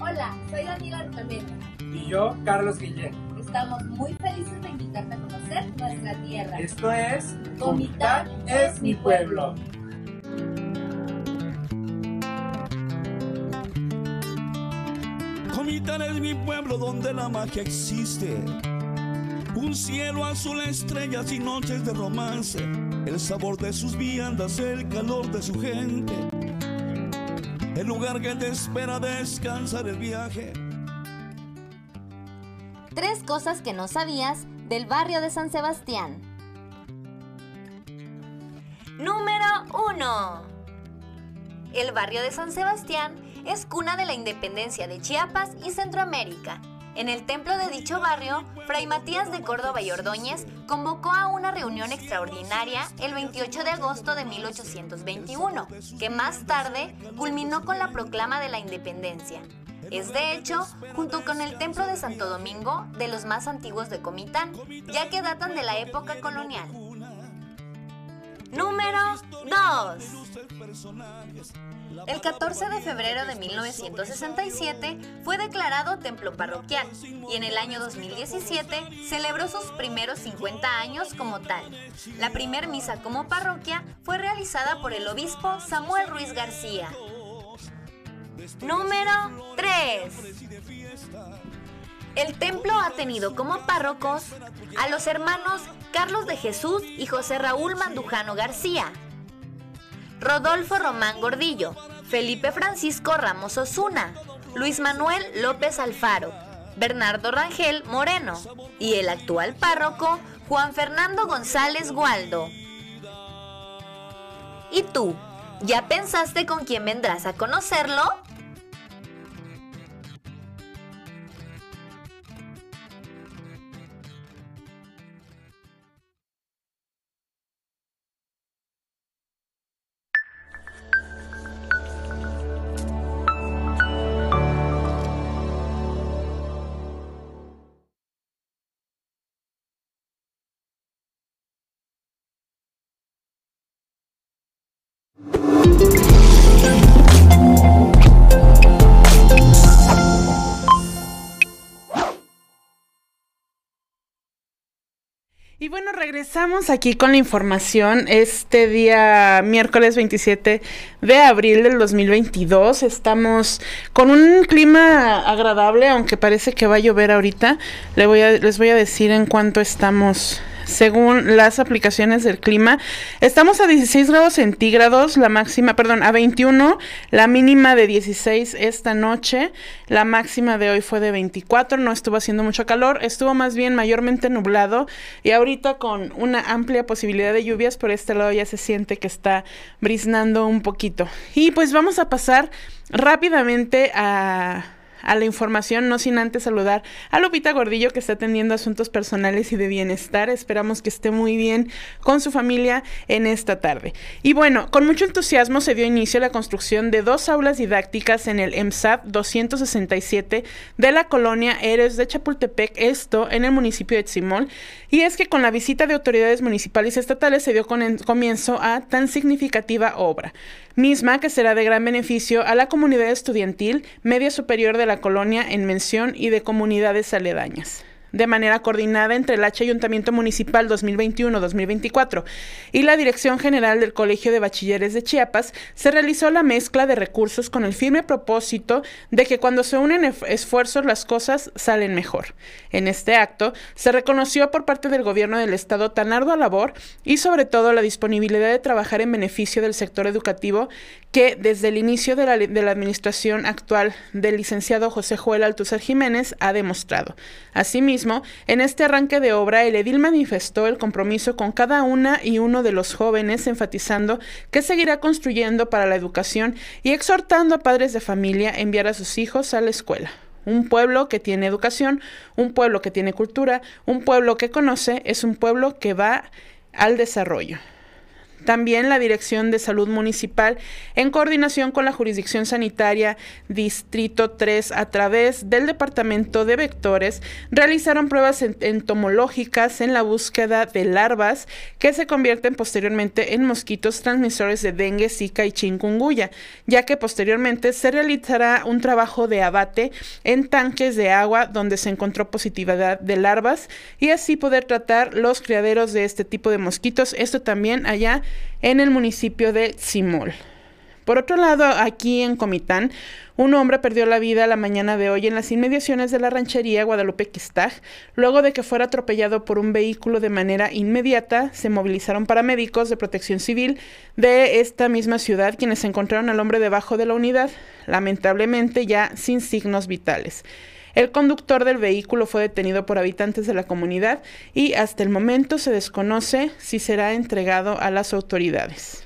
Hola, soy Daniela Artameta. Y yo, Carlos Guillén. Estamos muy felices de invitarte a conocer nuestra tierra. Esto es Comitán es mi pueblo. Comitán es mi pueblo donde la magia existe. Un cielo azul, estrellas y noches de romance. El sabor de sus viandas, el calor de su gente. El lugar que te espera descansar el viaje. Tres cosas que no sabías del barrio de San Sebastián. Número 1. El barrio de San Sebastián es cuna de la independencia de Chiapas y Centroamérica. En el templo de dicho barrio, Fray Matías de Córdoba y Ordóñez convocó a una reunión extraordinaria el 28 de agosto de 1821, que más tarde culminó con la proclama de la independencia. Es de hecho, junto con el templo de Santo Domingo, de los más antiguos de Comitán, ya que datan de la época colonial. Número 2. El 14 de febrero de 1967 fue declarado templo parroquial y en el año 2017 celebró sus primeros 50 años como tal. La primer misa como parroquia fue realizada por el obispo Samuel Ruiz García. Número 3. El templo ha tenido como párrocos a los hermanos Carlos de Jesús y José Raúl Mandujano García, Rodolfo Román Gordillo, Felipe Francisco Ramos Osuna, Luis Manuel López Alfaro, Bernardo Rangel Moreno y el actual párroco Juan Fernando González Gualdo. ¿Y tú? ¿Ya pensaste con quién vendrás a conocerlo? Bueno, regresamos aquí con la información. Este día, miércoles 27 de abril del 2022, estamos con un clima agradable, aunque parece que va a llover ahorita. Les voy a, les voy a decir en cuánto estamos según las aplicaciones del clima. Estamos a 16 grados centígrados, la máxima, perdón, a 21, la mínima de 16 esta noche, la máxima de hoy fue de 24, no estuvo haciendo mucho calor, estuvo más bien mayormente nublado y ahorita con una amplia posibilidad de lluvias, por este lado ya se siente que está briznando un poquito. Y pues vamos a pasar rápidamente a a la información, no sin antes saludar a Lupita Gordillo que está atendiendo asuntos personales y de bienestar. Esperamos que esté muy bien con su familia en esta tarde. Y bueno, con mucho entusiasmo se dio inicio a la construcción de dos aulas didácticas en el EMSAT 267 de la colonia Eres de Chapultepec, esto en el municipio de Tzimol. Y es que con la visita de autoridades municipales y estatales se dio con comienzo a tan significativa obra misma que será de gran beneficio a la comunidad estudiantil media superior de la colonia en mención y de comunidades aledañas de manera coordinada entre el H Ayuntamiento Municipal 2021-2024 y la Dirección General del Colegio de Bachilleres de Chiapas, se realizó la mezcla de recursos con el firme propósito de que cuando se unen esfuerzos las cosas salen mejor. En este acto se reconoció por parte del gobierno del Estado tan ardua labor y sobre todo la disponibilidad de trabajar en beneficio del sector educativo que desde el inicio de la, administración actual del licenciado José Joel Altuzar Jiménez ha demostrado. Asimismo, en este arranque de obra, el edil manifestó el compromiso con cada una y uno de los jóvenes, enfatizando que seguirá construyendo para la educación y exhortando a padres de familia a enviar a sus hijos a la escuela. Un pueblo que tiene educación, un pueblo que tiene cultura, un pueblo que conoce, es un pueblo que va al desarrollo. También la Dirección de Salud Municipal, en coordinación con la Jurisdicción Sanitaria Distrito 3 a través del Departamento de Vectores, realizaron pruebas entomológicas en la búsqueda de larvas que se convierten posteriormente en mosquitos transmisores de dengue, zika y chikungunya, ya que posteriormente se realizará un trabajo de abate en tanques de agua donde se encontró positividad de larvas y así poder tratar los criaderos de este tipo de mosquitos. Esto también allá en el municipio de Simol. Por otro lado, aquí en Comitán, un hombre perdió la vida la mañana de hoy en las inmediaciones de la ranchería Guadalupe Quistag, luego de que fuera atropellado por un vehículo de manera inmediata. Se movilizaron paramédicos de protección civil de esta misma ciudad, quienes encontraron al hombre debajo de la unidad, lamentablemente ya sin signos vitales. El conductor del vehículo fue detenido por habitantes de la comunidad y hasta el momento se desconoce si será entregado a las autoridades.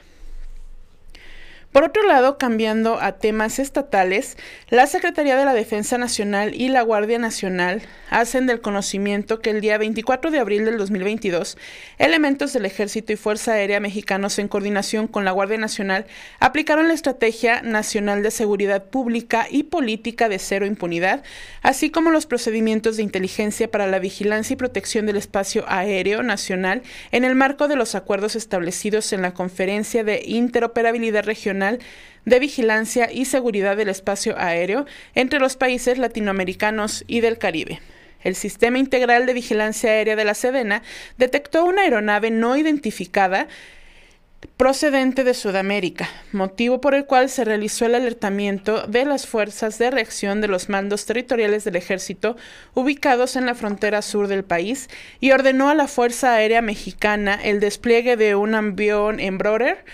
Por otro lado, cambiando a temas estatales, la Secretaría de la Defensa Nacional y la Guardia Nacional hacen del conocimiento que el día 24 de abril del 2022, elementos del Ejército y Fuerza Aérea mexicanos en coordinación con la Guardia Nacional aplicaron la Estrategia Nacional de Seguridad Pública y Política de Cero Impunidad, así como los procedimientos de inteligencia para la vigilancia y protección del espacio aéreo nacional en el marco de los acuerdos establecidos en la Conferencia de Interoperabilidad Regional de Vigilancia y Seguridad del Espacio Aéreo entre los países latinoamericanos y del Caribe. El Sistema Integral de Vigilancia Aérea de la Sedena detectó una aeronave no identificada procedente de Sudamérica, motivo por el cual se realizó el alertamiento de las fuerzas de reacción de los mandos territoriales del ejército ubicados en la frontera sur del país y ordenó a la Fuerza Aérea Mexicana el despliegue de un avión Embroider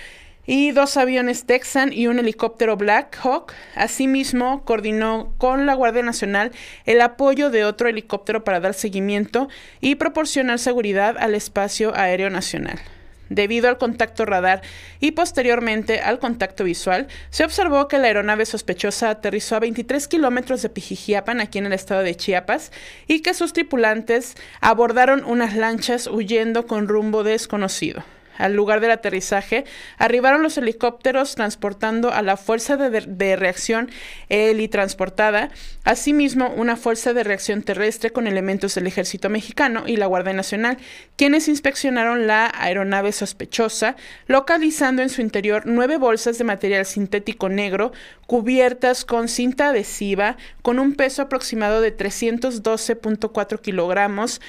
y dos aviones Texan y un helicóptero Black Hawk. Asimismo, coordinó con la Guardia Nacional el apoyo de otro helicóptero para dar seguimiento y proporcionar seguridad al espacio aéreo nacional. Debido al contacto radar y posteriormente al contacto visual, se observó que la aeronave sospechosa aterrizó a 23 kilómetros de Pijijiapan, aquí en el estado de Chiapas, y que sus tripulantes abordaron unas lanchas huyendo con rumbo desconocido. Al lugar del aterrizaje arribaron los helicópteros transportando a la fuerza de, reacción helitransportada, asimismo una fuerza de reacción terrestre con elementos del ejército mexicano y la Guardia Nacional, quienes inspeccionaron la aeronave sospechosa, localizando en su interior nueve bolsas de material sintético negro cubiertas con cinta adhesiva con un peso aproximado de 312.4 kilogramos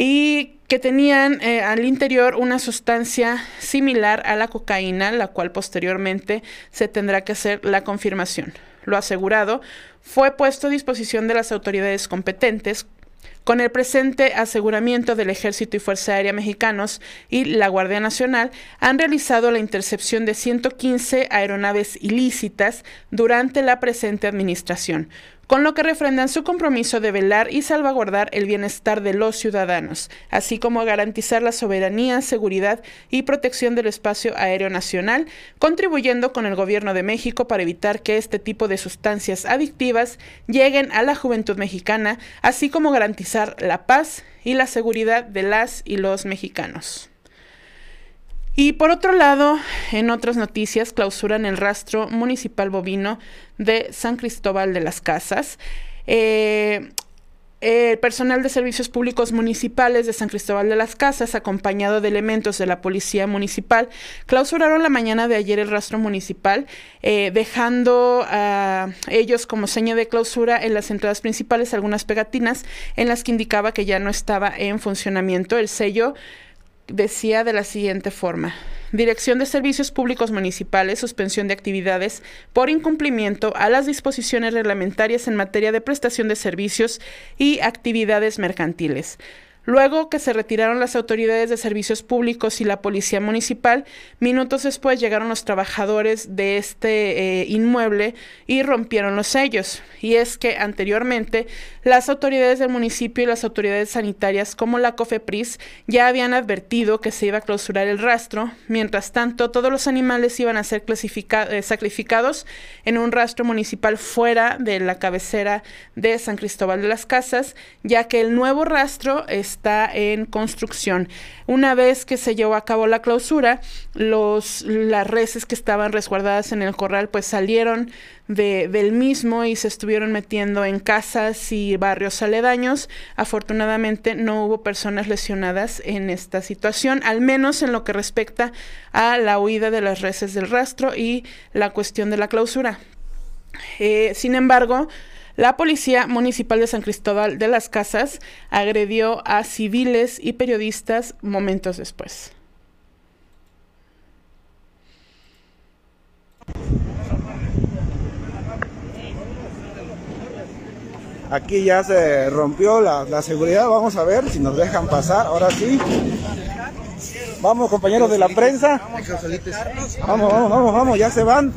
y que tenían eh, al interior una sustancia similar a la cocaína, la cual posteriormente se tendrá que hacer la confirmación. Lo asegurado fue puesto a disposición de las autoridades competentes con el presente aseguramiento del Ejército y Fuerza Aérea Mexicanos y la Guardia Nacional han realizado la intercepción de 115 aeronaves ilícitas durante la presente administración, con lo que refrendan su compromiso de velar y salvaguardar el bienestar de los ciudadanos, así como garantizar la soberanía, seguridad y protección del espacio aéreo nacional, contribuyendo con el Gobierno de México para evitar que este tipo de sustancias adictivas lleguen a la juventud mexicana, así como garantizar la paz y la seguridad de las y los mexicanos. Y por otro lado, en otras noticias, clausuran el rastro municipal bovino de San Cristóbal de las Casas. Eh, el personal de servicios públicos municipales de San Cristóbal de las Casas, acompañado de elementos de la Policía Municipal, clausuraron la mañana de ayer el rastro municipal, eh, dejando a ellos como seña de clausura en las entradas principales algunas pegatinas en las que indicaba que ya no estaba en funcionamiento el sello decía de la siguiente forma. Dirección de Servicios Públicos Municipales, suspensión de actividades por incumplimiento a las disposiciones reglamentarias en materia de prestación de servicios y actividades mercantiles. Luego que se retiraron las autoridades de servicios públicos y la policía municipal, minutos después llegaron los trabajadores de este eh, inmueble y rompieron los sellos. Y es que anteriormente las autoridades del municipio y las autoridades sanitarias como la COFEPRIS ya habían advertido que se iba a clausurar el rastro. Mientras tanto, todos los animales iban a ser eh, sacrificados en un rastro municipal fuera de la cabecera de San Cristóbal de las Casas, ya que el nuevo rastro es está en construcción. Una vez que se llevó a cabo la clausura, los, las reses que estaban resguardadas en el corral pues salieron de, del mismo y se estuvieron metiendo en casas y barrios aledaños. Afortunadamente no hubo personas lesionadas en esta situación, al menos en lo que respecta a la huida de las reses del rastro y la cuestión de la clausura. Eh, sin embargo, la Policía Municipal de San Cristóbal de las Casas agredió a civiles y periodistas momentos después. Aquí ya se rompió la, la, seguridad, vamos a ver si nos dejan pasar, ahora sí. Vamos compañeros de la prensa. Vamos, vamos, vamos, vamos, ya se van.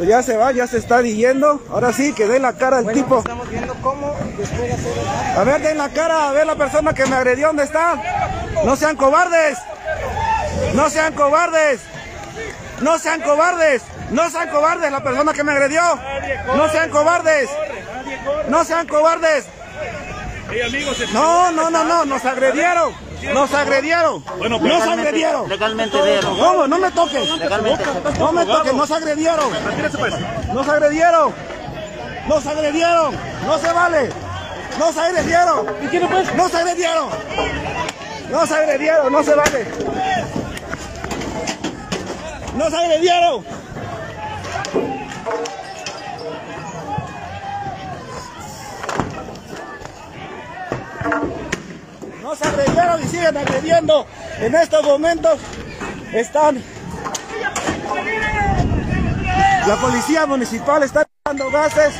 Pues ya se va, ya se está yendo. Ahora sí, que dé la cara el tipo. Estamos viendo cómo después de hacer A ver, den la cara, a ver la persona que me agredió, ¿dónde está? No sean cobardes. No sean cobardes. No sean cobardes. No sean cobardes la persona que me agredió. No sean cobardes. No sean cobardes. No, no, no, no, nos agredieron. Nos agredieron. nos agredieron. Legalmente, véalo. ¿Cómo? No me toques. Legalmente. No me toques, nos agredieron. Nos agredieron. Nos agredieron. No se vale. Nos agredieron. Nos agredieron. Nos agredieron. No se vale. Nos agredieron. Nos agredieron y siguen agrediendo. En estos momentos están. La policía municipal está dando gases.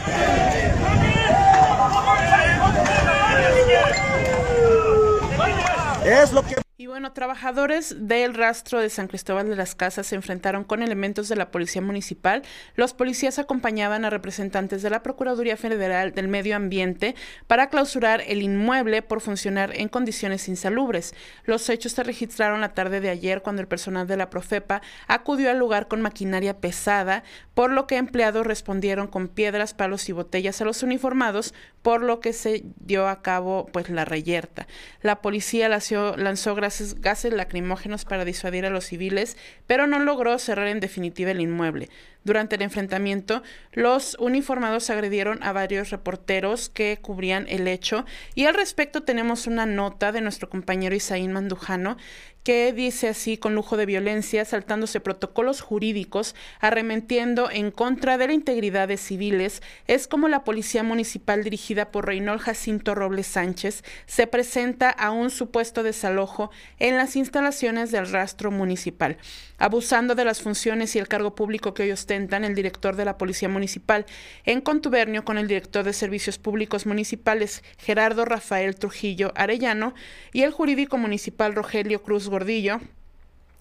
Es lo que bueno, trabajadores del rastro de San Cristóbal de las Casas se enfrentaron con elementos de la Policía Municipal. Los policías acompañaban a representantes de la Procuraduría Federal del Medio Ambiente para clausurar el inmueble por funcionar en condiciones insalubres. Los hechos se registraron la tarde de ayer cuando el personal de la Profepa acudió al lugar con maquinaria pesada, por lo que empleados respondieron con piedras, palos y botellas a los uniformados, por lo que se dio a cabo pues la reyerta. La policía lanzó, lanzó gases, lacrimógenos para disuadir a los civiles, pero no logró cerrar en definitiva el inmueble. Durante el enfrentamiento, los uniformados agredieron a varios reporteros que cubrían el hecho. Y al respecto tenemos una nota de nuestro compañero Isaín Mandujano que dice así con lujo de violencia, saltándose protocolos jurídicos, arremetiendo en contra de la integridad de civiles, es como la policía municipal dirigida por Reynold Jacinto Robles Sánchez se presenta a un supuesto desalojo en las instalaciones del rastro municipal, abusando de las funciones y el cargo público que hoy ostentan el director de la Policía Municipal, en contubernio con el director de Servicios Públicos Municipales, Gerardo Rafael Trujillo Arellano, y el jurídico municipal Rogelio Cruz Gordillo,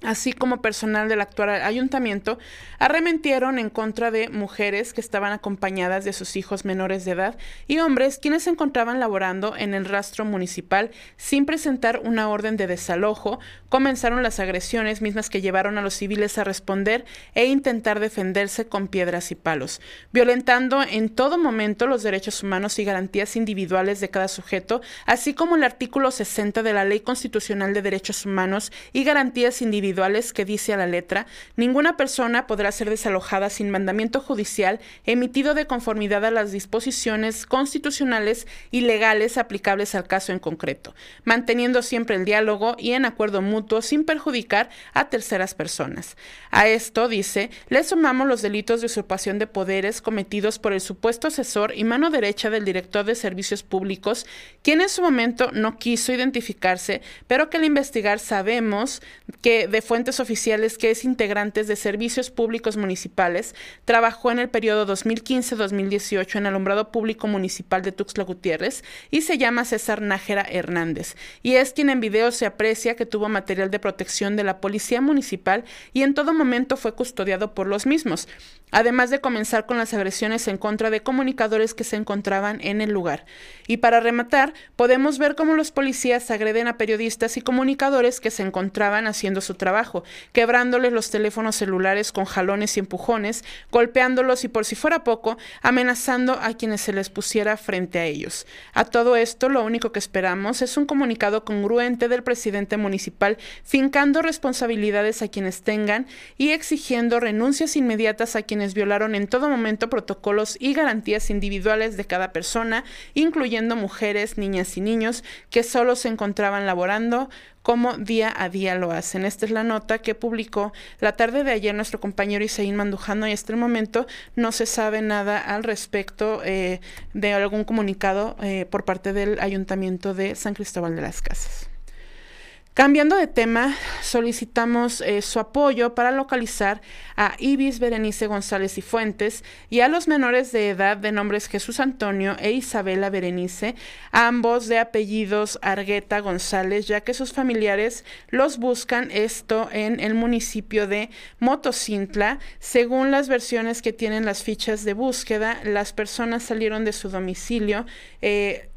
así como personal del actual ayuntamiento, arremetieron en contra de mujeres que estaban acompañadas de sus hijos menores de edad y hombres quienes se encontraban laborando en el rastro municipal sin presentar una orden de desalojo. Comenzaron las agresiones mismas que llevaron a los civiles a responder e intentar defenderse con piedras y palos, violentando en todo momento los derechos humanos y garantías individuales de cada sujeto, así como el artículo 60 de la Ley Constitucional de Derechos Humanos y garantías individuales individuales que dice a la letra, ninguna persona podrá ser desalojada sin mandamiento judicial emitido de conformidad a las disposiciones constitucionales y legales aplicables al caso en concreto, manteniendo siempre el diálogo y en acuerdo mutuo sin perjudicar a terceras personas. A esto, dice, le sumamos los delitos de usurpación de poderes cometidos por el supuesto asesor y mano derecha del director de servicios públicos, quien en su momento no quiso identificarse, pero que al investigar sabemos que de fuentes oficiales que es integrante de servicios públicos municipales, trabajó en el periodo 2015-2018 en alumbrado público municipal de Tuxtla Gutiérrez y se llama César Nájera Hernández. Y es quien en video se aprecia que tuvo material de protección de la policía municipal y en todo momento fue custodiado por los mismos. Además de comenzar con las agresiones en contra de comunicadores que se encontraban en el lugar. Y para rematar, podemos ver cómo los policías agreden a periodistas y comunicadores que se encontraban haciendo su trabajo, quebrándoles los teléfonos celulares con jalones y empujones, golpeándolos y por si fuera poco, amenazando a quienes se les pusiera frente a ellos. A todo esto, lo único que esperamos es un comunicado congruente del presidente municipal fincando responsabilidades a quienes tengan y exigiendo renuncias inmediatas a quienes violaron en todo momento protocolos y garantías individuales de cada persona, incluyendo mujeres, niñas y niños que solo se encontraban laborando como día a día lo hacen. Esta es la nota que publicó la tarde de ayer nuestro compañero Isaín Mandujano y hasta el momento no se sabe nada al respecto eh, de algún comunicado eh, por parte del Ayuntamiento de San Cristóbal de las Casas. Cambiando de tema, solicitamos eh, su apoyo para localizar a Ibis Berenice González y Fuentes y a los menores de edad de nombres Jesús Antonio e Isabela Berenice, ambos de apellidos Argueta González, ya que sus familiares los buscan esto en el municipio de Motocintla. Según las versiones que tienen las fichas de búsqueda, las personas salieron de su domicilio. Eh,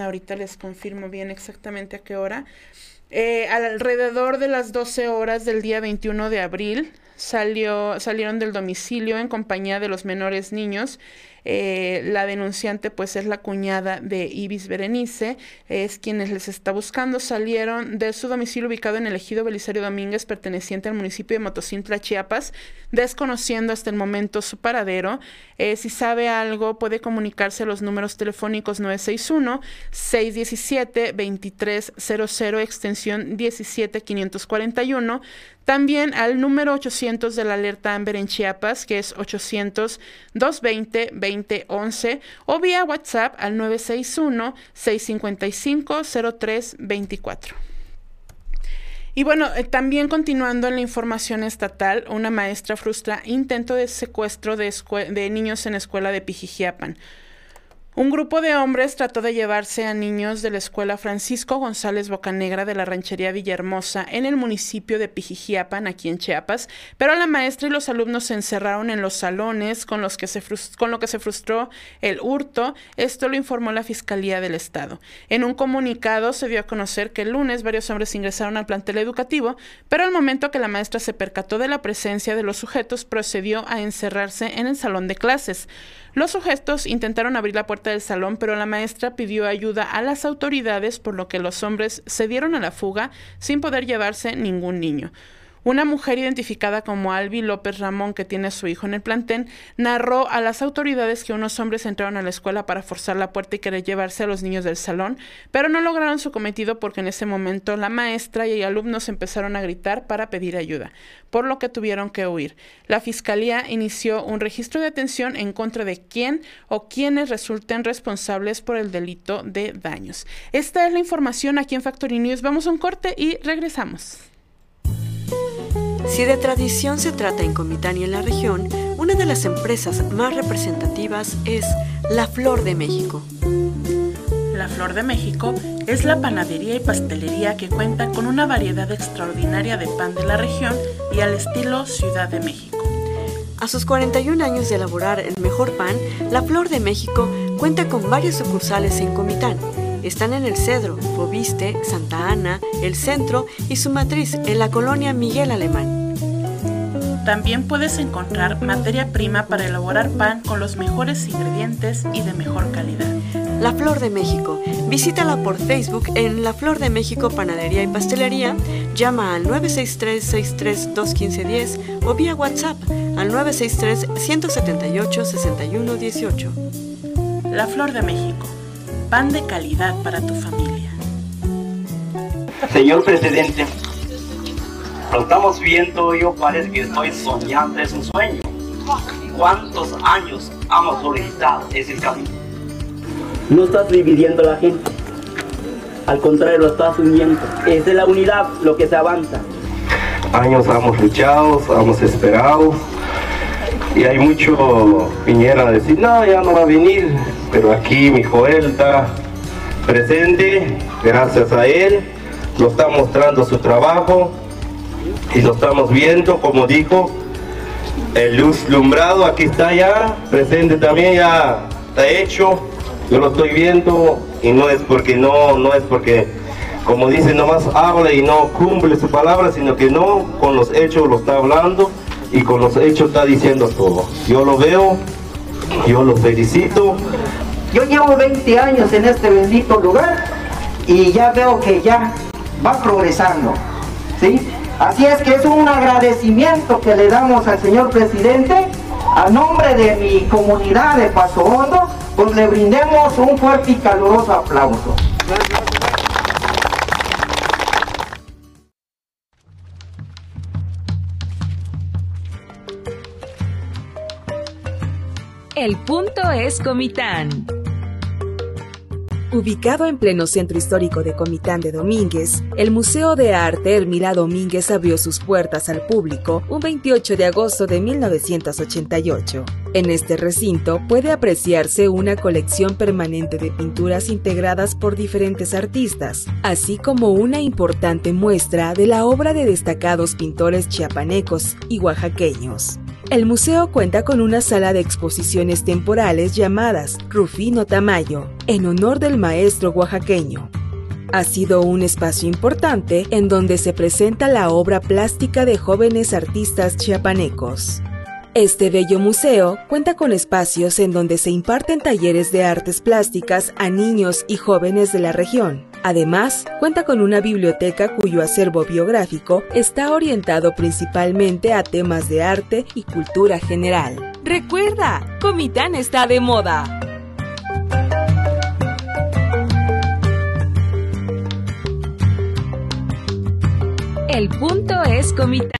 ahorita les confirmo bien exactamente a qué hora. Eh, alrededor de las 12 horas del día 21 de abril salió, salieron del domicilio en compañía de los menores niños eh, la denunciante pues es la cuñada de Ibis Berenice, es quienes les está buscando. Salieron de su domicilio ubicado en el ejido Belisario Domínguez, perteneciente al municipio de Motocintla, Chiapas, desconociendo hasta el momento su paradero. Eh, si sabe algo, puede comunicarse a los números telefónicos 961-617-2300, extensión 17541 también al número 800 de la alerta Amber en Chiapas, que es 800-220-2011, o vía WhatsApp al 961-655-0324. Y bueno, eh, también continuando en la información estatal, una maestra frustra intento de secuestro de, de niños en escuela de Pijijiapan. Un grupo de hombres trató de llevarse a niños de la escuela Francisco González Bocanegra de la ranchería Villahermosa en el municipio de Pijijiapan, aquí en Chiapas, pero la maestra y los alumnos se encerraron en los salones con, los que se con lo que se frustró el hurto. Esto lo informó la Fiscalía del Estado. En un comunicado se dio a conocer que el lunes varios hombres ingresaron al plantel educativo, pero al momento que la maestra se percató de la presencia de los sujetos, procedió a encerrarse en el salón de clases. Los sujetos intentaron abrir la puerta del salón, pero la maestra pidió ayuda a las autoridades, por lo que los hombres se dieron a la fuga sin poder llevarse ningún niño. Una mujer identificada como Albi López Ramón, que tiene a su hijo en el plantén, narró a las autoridades que unos hombres entraron a la escuela para forzar la puerta y querer llevarse a los niños del salón, pero no lograron su cometido porque en ese momento la maestra y alumnos empezaron a gritar para pedir ayuda, por lo que tuvieron que huir. La fiscalía inició un registro de atención en contra de quien o quienes resulten responsables por el delito de daños. Esta es la información aquí en Factory News. Vamos a un corte y regresamos. Si de tradición se trata en Comitán y en la región, una de las empresas más representativas es La Flor de México. La Flor de México es la panadería y pastelería que cuenta con una variedad extraordinaria de pan de la región y al estilo Ciudad de México. A sus 41 años de elaborar el mejor pan, La Flor de México cuenta con varias sucursales en Comitán están en El Cedro, Fobiste, Santa Ana, El Centro y su matriz en la colonia Miguel Alemán. También puedes encontrar materia prima para elaborar pan con los mejores ingredientes y de mejor calidad. La Flor de México. Visítala por Facebook en La Flor de México Panadería y Pastelería. Llama al 963-63-21510 o vía WhatsApp al 963-178-6118. La Flor de México pan de calidad para tu familia. Señor presidente, lo estamos viendo, yo parece que estoy soñando, es un sueño. ¿Cuántos años hemos solicitado ese camino? No estás dividiendo a la gente, al contrario, lo estás uniendo. Es de la unidad lo que se avanza. Años hemos luchado, hemos esperado, y hay mucho Piñera a decir, no, ya no va a venir, pero aquí mi Joel está presente, gracias a él, lo está mostrando su trabajo y lo estamos viendo, como dijo, El luz lumbrado aquí está ya, presente también ya está hecho. Yo lo estoy viendo y no es porque no, no es porque, como dice, nomás habla y no cumple su palabra, sino que no, con los hechos lo está hablando y con los hechos está diciendo todo. Yo lo veo, yo lo felicito. Yo llevo 20 años en este bendito lugar y ya veo que ya va progresando. ¿sí? Así es que es un agradecimiento que le damos al señor presidente a nombre de mi comunidad de Paso Hondo, pues le brindemos un fuerte y caluroso aplauso. El punto es Comitán. Ubicado en pleno centro histórico de Comitán de Domínguez, el Museo de Arte Hermila Domínguez abrió sus puertas al público un 28 de agosto de 1988. En este recinto puede apreciarse una colección permanente de pinturas integradas por diferentes artistas, así como una importante muestra de la obra de destacados pintores chiapanecos y oaxaqueños. El museo cuenta con una sala de exposiciones temporales llamadas Rufino Tamayo, en honor del maestro oaxaqueño. Ha sido un espacio importante en donde se presenta la obra plástica de jóvenes artistas chiapanecos. Este bello museo cuenta con espacios en donde se imparten talleres de artes plásticas a niños y jóvenes de la región. Además, cuenta con una biblioteca cuyo acervo biográfico está orientado principalmente a temas de arte y cultura general. Recuerda, Comitán está de moda. El punto es Comitán.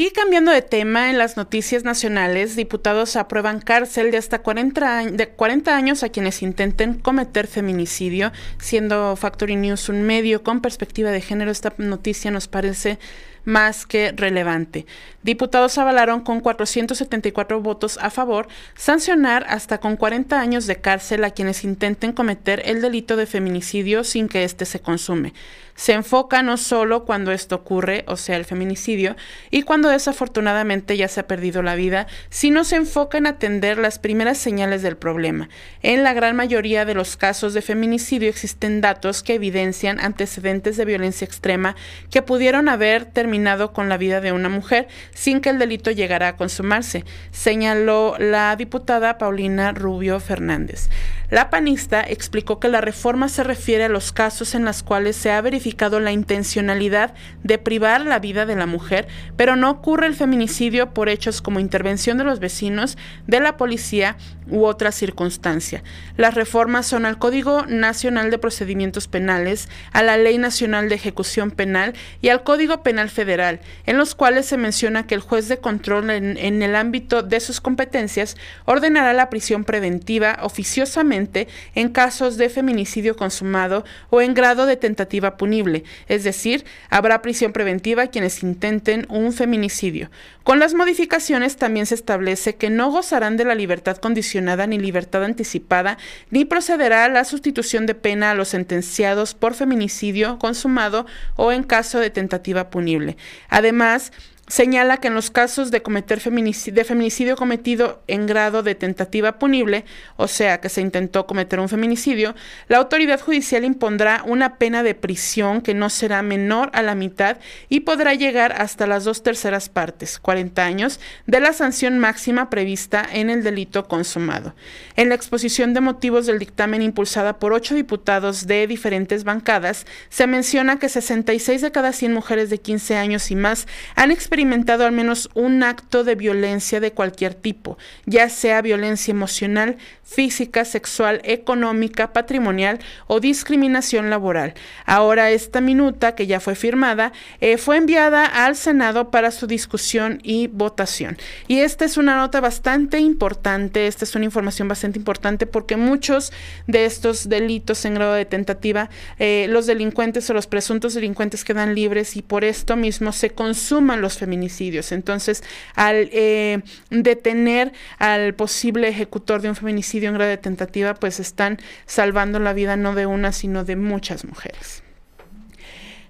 Y cambiando de tema, en las noticias nacionales, diputados aprueban cárcel de hasta 40, de 40 años a quienes intenten cometer feminicidio, siendo Factory News un medio con perspectiva de género. Esta noticia nos parece más que relevante. Diputados avalaron con 474 votos a favor sancionar hasta con 40 años de cárcel a quienes intenten cometer el delito de feminicidio sin que éste se consume. Se enfoca no solo cuando esto ocurre, o sea, el feminicidio, y cuando desafortunadamente ya se ha perdido la vida, sino se enfoca en atender las primeras señales del problema. En la gran mayoría de los casos de feminicidio existen datos que evidencian antecedentes de violencia extrema que pudieron haber terminado con la vida de una mujer sin que el delito llegara a consumarse, señaló la diputada Paulina Rubio Fernández. La panista explicó que la reforma se refiere a los casos en los cuales se ha verificado la intencionalidad de privar la vida de la mujer, pero no ocurre el feminicidio por hechos como intervención de los vecinos, de la policía u otra circunstancia. Las reformas son al Código Nacional de Procedimientos Penales, a la Ley Nacional de Ejecución Penal y al Código Penal Federal, en los cuales se menciona que el juez de control en, en el ámbito de sus competencias ordenará la prisión preventiva oficiosamente en casos de feminicidio consumado o en grado de tentativa punible, es decir, habrá prisión preventiva a quienes intenten un feminicidio. Con las modificaciones también se establece que no gozarán de la libertad ni libertad anticipada, ni procederá a la sustitución de pena a los sentenciados por feminicidio consumado o en caso de tentativa punible. Además, señala que en los casos de cometer feminicidio, de feminicidio cometido en grado de tentativa punible, o sea que se intentó cometer un feminicidio, la autoridad judicial impondrá una pena de prisión que no será menor a la mitad y podrá llegar hasta las dos terceras partes, 40 años, de la sanción máxima prevista en el delito consumado. En la exposición de motivos del dictamen impulsada por ocho diputados de diferentes bancadas, se menciona que 66 de cada 100 mujeres de 15 años y más han experimentado experimentado al menos un acto de violencia de cualquier tipo, ya sea violencia emocional, física, sexual, económica, patrimonial o discriminación laboral. Ahora esta minuta, que ya fue firmada, eh, fue enviada al Senado para su discusión y votación. Y esta es una nota bastante importante, esta es una información bastante importante porque muchos de estos delitos en grado de tentativa, eh, los delincuentes o los presuntos delincuentes quedan libres y por esto mismo se consuman los feminicidios. Entonces, al eh, detener al posible ejecutor de un feminicidio en grado de tentativa, pues están salvando la vida no de una, sino de muchas mujeres.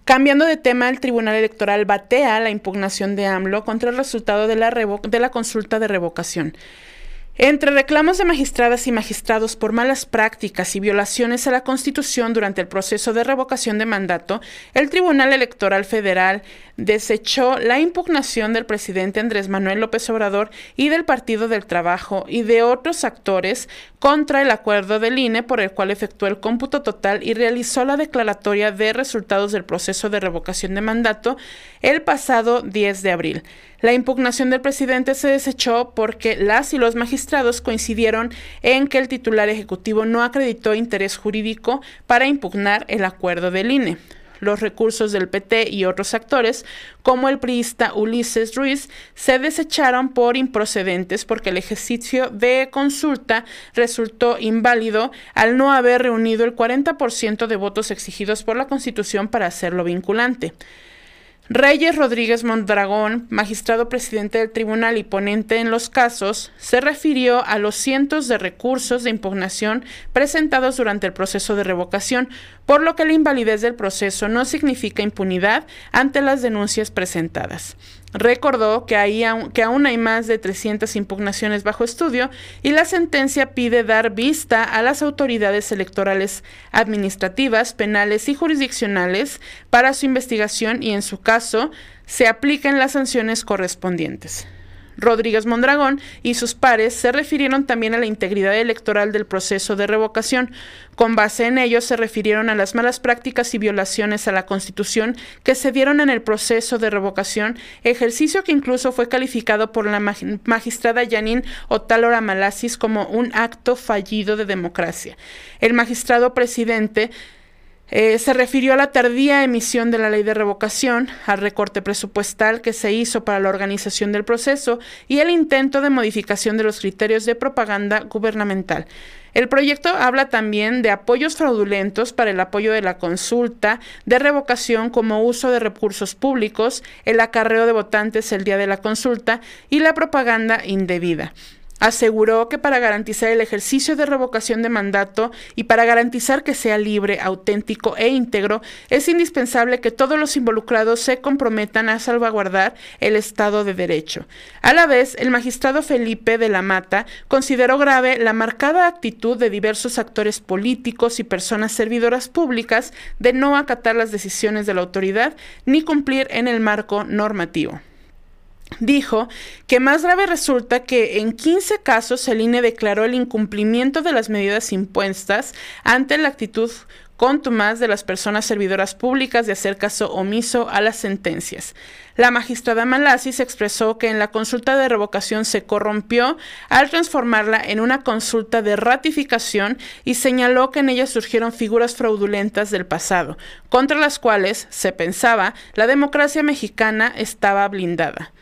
Cambiando de tema, el Tribunal Electoral batea la impugnación de AMLO contra el resultado de la, de la consulta de revocación. Entre reclamos de magistradas y magistrados por malas prácticas y violaciones a la Constitución durante el proceso de revocación de mandato, el Tribunal Electoral Federal desechó la impugnación del presidente Andrés Manuel López Obrador y del Partido del Trabajo y de otros actores contra el acuerdo del INE por el cual efectuó el cómputo total y realizó la declaratoria de resultados del proceso de revocación de mandato el pasado 10 de abril. La impugnación del presidente se desechó porque las y los magistrados coincidieron en que el titular ejecutivo no acreditó interés jurídico para impugnar el acuerdo del INE los recursos del PT y otros actores, como el priista Ulises Ruiz, se desecharon por improcedentes porque el ejercicio de consulta resultó inválido al no haber reunido el 40% de votos exigidos por la Constitución para hacerlo vinculante. Reyes Rodríguez Mondragón, magistrado presidente del tribunal y ponente en los casos, se refirió a los cientos de recursos de impugnación presentados durante el proceso de revocación, por lo que la invalidez del proceso no significa impunidad ante las denuncias presentadas. Recordó que, que aún hay más de 300 impugnaciones bajo estudio y la sentencia pide dar vista a las autoridades electorales administrativas, penales y jurisdiccionales para su investigación y en su caso se apliquen las sanciones correspondientes. Rodríguez Mondragón y sus pares se refirieron también a la integridad electoral del proceso de revocación. Con base en ello, se refirieron a las malas prácticas y violaciones a la Constitución que se dieron en el proceso de revocación, ejercicio que incluso fue calificado por la magistrada Yanin Otálora Malasis como un acto fallido de democracia. El magistrado presidente eh, se refirió a la tardía emisión de la ley de revocación, al recorte presupuestal que se hizo para la organización del proceso y el intento de modificación de los criterios de propaganda gubernamental. El proyecto habla también de apoyos fraudulentos para el apoyo de la consulta, de revocación como uso de recursos públicos, el acarreo de votantes el día de la consulta y la propaganda indebida. Aseguró que para garantizar el ejercicio de revocación de mandato y para garantizar que sea libre, auténtico e íntegro, es indispensable que todos los involucrados se comprometan a salvaguardar el Estado de Derecho. A la vez, el magistrado Felipe de la Mata consideró grave la marcada actitud de diversos actores políticos y personas servidoras públicas de no acatar las decisiones de la autoridad ni cumplir en el marco normativo dijo que más grave resulta que en 15 casos el INE declaró el incumplimiento de las medidas impuestas ante la actitud contumaz de las personas servidoras públicas de hacer caso omiso a las sentencias. La magistrada Malasis expresó que en la consulta de revocación se corrompió al transformarla en una consulta de ratificación y señaló que en ella surgieron figuras fraudulentas del pasado, contra las cuales, se pensaba, la democracia mexicana estaba blindada.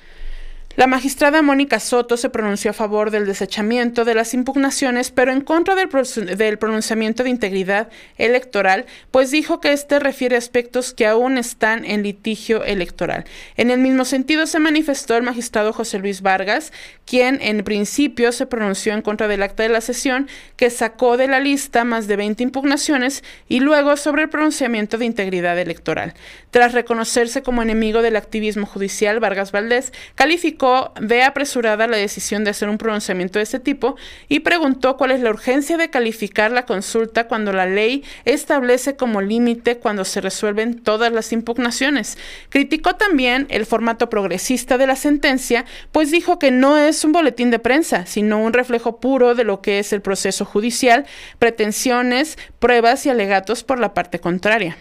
La magistrada Mónica Soto se pronunció a favor del desechamiento de las impugnaciones, pero en contra del, pronunciamiento de integridad electoral, pues dijo que este refiere a aspectos que aún están en litigio electoral. En el mismo sentido se manifestó el magistrado José Luis Vargas, quien en principio se pronunció en contra del acta de la sesión, que sacó de la lista más de 20 impugnaciones y luego sobre el pronunciamiento de integridad electoral. Tras reconocerse como enemigo del activismo judicial, Vargas Valdés calificó ve apresurada la decisión de hacer un pronunciamiento de este tipo y preguntó cuál es la urgencia de calificar la consulta cuando la ley establece como límite cuando se resuelven todas las impugnaciones. Criticó también el formato progresista de la sentencia, pues dijo que no es un boletín de prensa, sino un reflejo puro de lo que es el proceso judicial, pretensiones, pruebas y alegatos por la parte contraria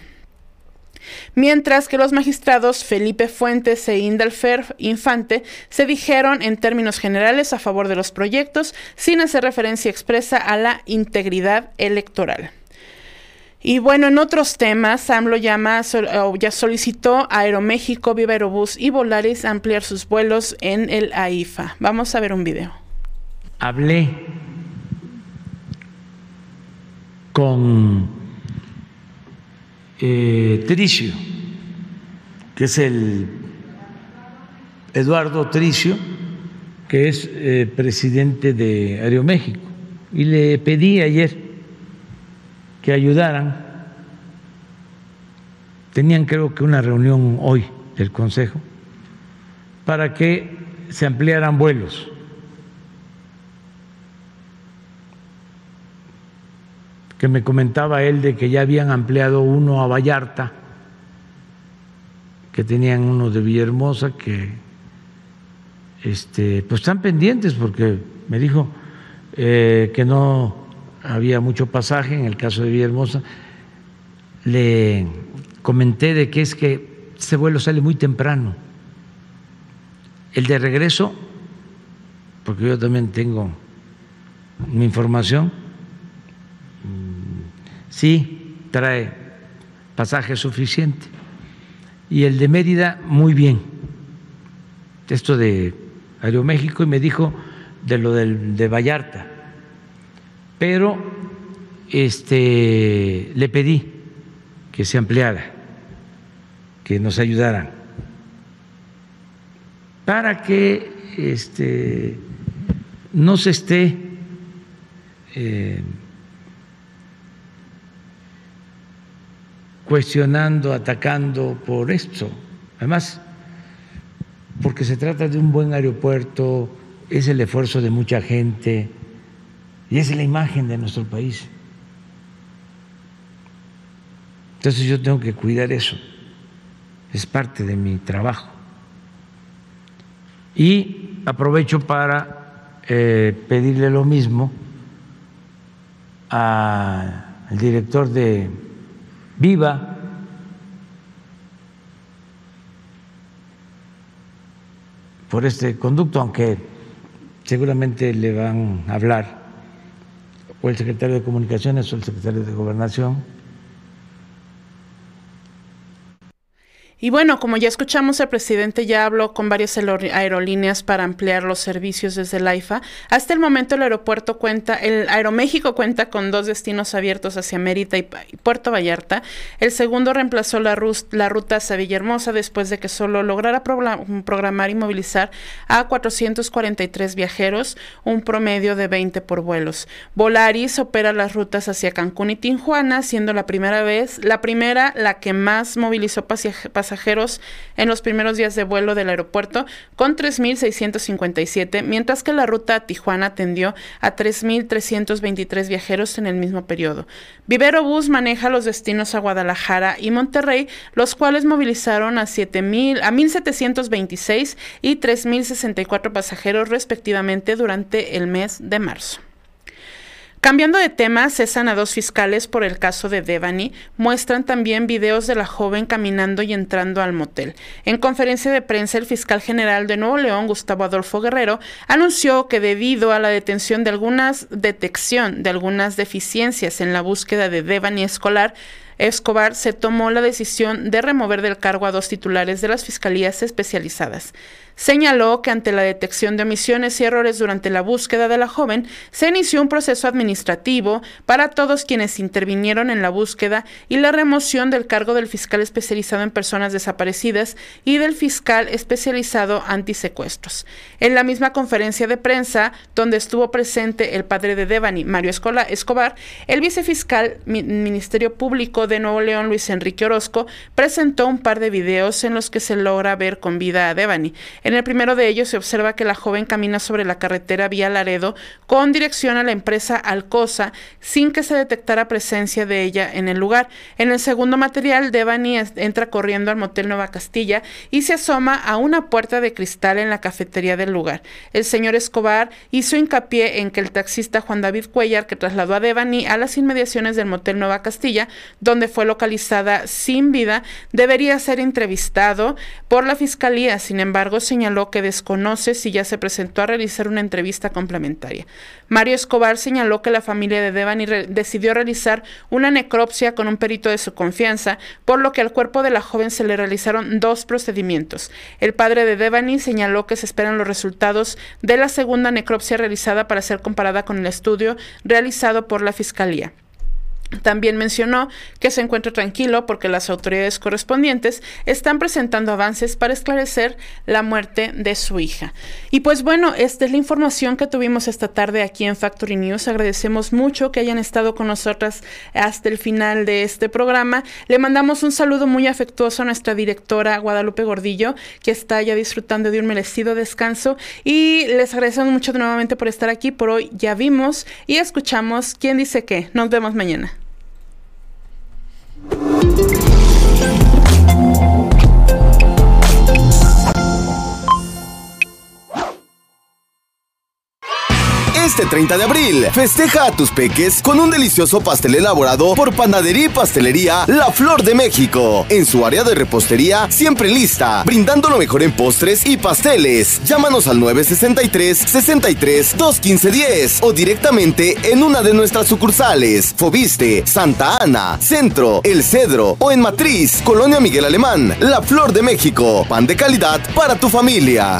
mientras que los magistrados Felipe Fuentes e Indalfer Infante se dijeron en términos generales a favor de los proyectos sin hacer referencia expresa a la integridad electoral. Y bueno, en otros temas, AMLO llama, ya solicitó a Aeroméxico, Viva Aerobús y Volaris ampliar sus vuelos en el AIFA. Vamos a ver un video. Hablé con eh, Tricio, que es el Eduardo Tricio, que es eh, presidente de Aeroméxico, y le pedí ayer que ayudaran tenían creo que una reunión hoy del Consejo para que se ampliaran vuelos. Que me comentaba él de que ya habían ampliado uno a Vallarta, que tenían uno de Villahermosa, que este, pues están pendientes porque me dijo eh, que no había mucho pasaje en el caso de Villahermosa. Le comenté de que es que este vuelo sale muy temprano. El de regreso, porque yo también tengo mi información, sí trae pasaje suficiente. Y el de Mérida, muy bien. Esto de Aeroméxico, y me dijo de lo del, de Vallarta. Pero este, le pedí que se ampliara, que nos ayudaran, para que este, no se esté eh, cuestionando, atacando por esto. Además, porque se trata de un buen aeropuerto, es el esfuerzo de mucha gente y es la imagen de nuestro país. Entonces yo tengo que cuidar eso, es parte de mi trabajo. Y aprovecho para eh, pedirle lo mismo al director de Viva, por este conducto, aunque seguramente le van a hablar o el secretario de Comunicaciones o el secretario de Gobernación Y bueno, como ya escuchamos, el presidente ya habló con varias aerolíneas para ampliar los servicios desde el AIFA. Hasta el momento el aeropuerto cuenta, el Aeroméxico cuenta con dos destinos abiertos hacia Mérida y, Puerto Vallarta. El segundo reemplazó la, la ruta hacia Villahermosa después de que solo lograra programar y movilizar a 443 viajeros, un promedio de 20 por vuelos. Volaris opera las rutas hacia Cancún y Tijuana, siendo la primera vez, la primera, la que más movilizó pasajeros pasajeros en los primeros días de vuelo del aeropuerto con 3.657, mientras que la ruta a Tijuana atendió a 3.323 viajeros en el mismo periodo. Vivero Bus maneja los destinos a Guadalajara y Monterrey, los cuales movilizaron a, 7, a 1.726 y 3.064 pasajeros respectivamente durante el mes de marzo. Cambiando de tema, cesan a dos fiscales por el caso de Devani. Muestran también videos de la joven caminando y entrando al motel. En conferencia de prensa, el fiscal general de Nuevo León, Gustavo Adolfo Guerrero, anunció que debido a la detención de algunas detección de algunas deficiencias en la búsqueda de Devani escolar, Escobar se tomó la decisión de remover del cargo a dos titulares de las fiscalías especializadas. Señaló que ante la detección de omisiones y errores durante la búsqueda de la joven, se inició un proceso administrativo para todos quienes intervinieron en la búsqueda y la remoción del cargo del fiscal especializado en personas desaparecidas y del fiscal especializado antisecuestros. En la misma conferencia de prensa, donde estuvo presente el padre de Devani, Mario Escobar, el vicefiscal Ministerio Público de Nuevo León, Luis Enrique Orozco, presentó un par de videos en los que se logra ver con vida a Devani. En el primero de ellos se observa que la joven camina sobre la carretera vía Laredo con dirección a la empresa Alcosa sin que se detectara presencia de ella en el lugar. En el segundo material, Devani entra corriendo al motel Nueva Castilla y se asoma a una puerta de cristal en la cafetería del lugar. El señor Escobar hizo hincapié en que el taxista Juan David Cuellar, que trasladó a Devani a las inmediaciones del motel Nueva Castilla, donde fue localizada sin vida, debería ser entrevistado por la fiscalía. Sin embargo, se señaló que desconoce si ya se presentó a realizar una entrevista complementaria. Mario Escobar señaló que la familia de Devani decidió realizar una necropsia con un perito de su confianza, por lo que al cuerpo de la joven se le realizaron dos procedimientos. El padre de Devani señaló que se esperan los resultados de la segunda necropsia realizada para ser comparada con el estudio realizado por la Fiscalía. También mencionó que se encuentra tranquilo porque las autoridades correspondientes están presentando avances para esclarecer la muerte de su hija. Y pues bueno, esta es la información que tuvimos esta tarde aquí en Factory News. Agradecemos mucho que hayan estado con nosotras hasta el final de este programa. Le mandamos un saludo muy afectuoso a nuestra directora Guadalupe Gordillo, que está ya disfrutando de un merecido descanso. Y les agradecemos mucho nuevamente por estar aquí. Por hoy ya vimos y escuchamos quién dice qué. Nos vemos mañana. you Este 30 de abril, festeja a tus peques con un delicioso pastel elaborado por Panadería y Pastelería La Flor de México. En su área de repostería, siempre lista, brindando lo mejor en postres y pasteles. Llámanos al 963 63 215 10 o directamente en una de nuestras sucursales. Fobiste, Santa Ana, Centro, El Cedro o en Matriz, Colonia Miguel Alemán. La Flor de México. Pan de calidad para tu familia.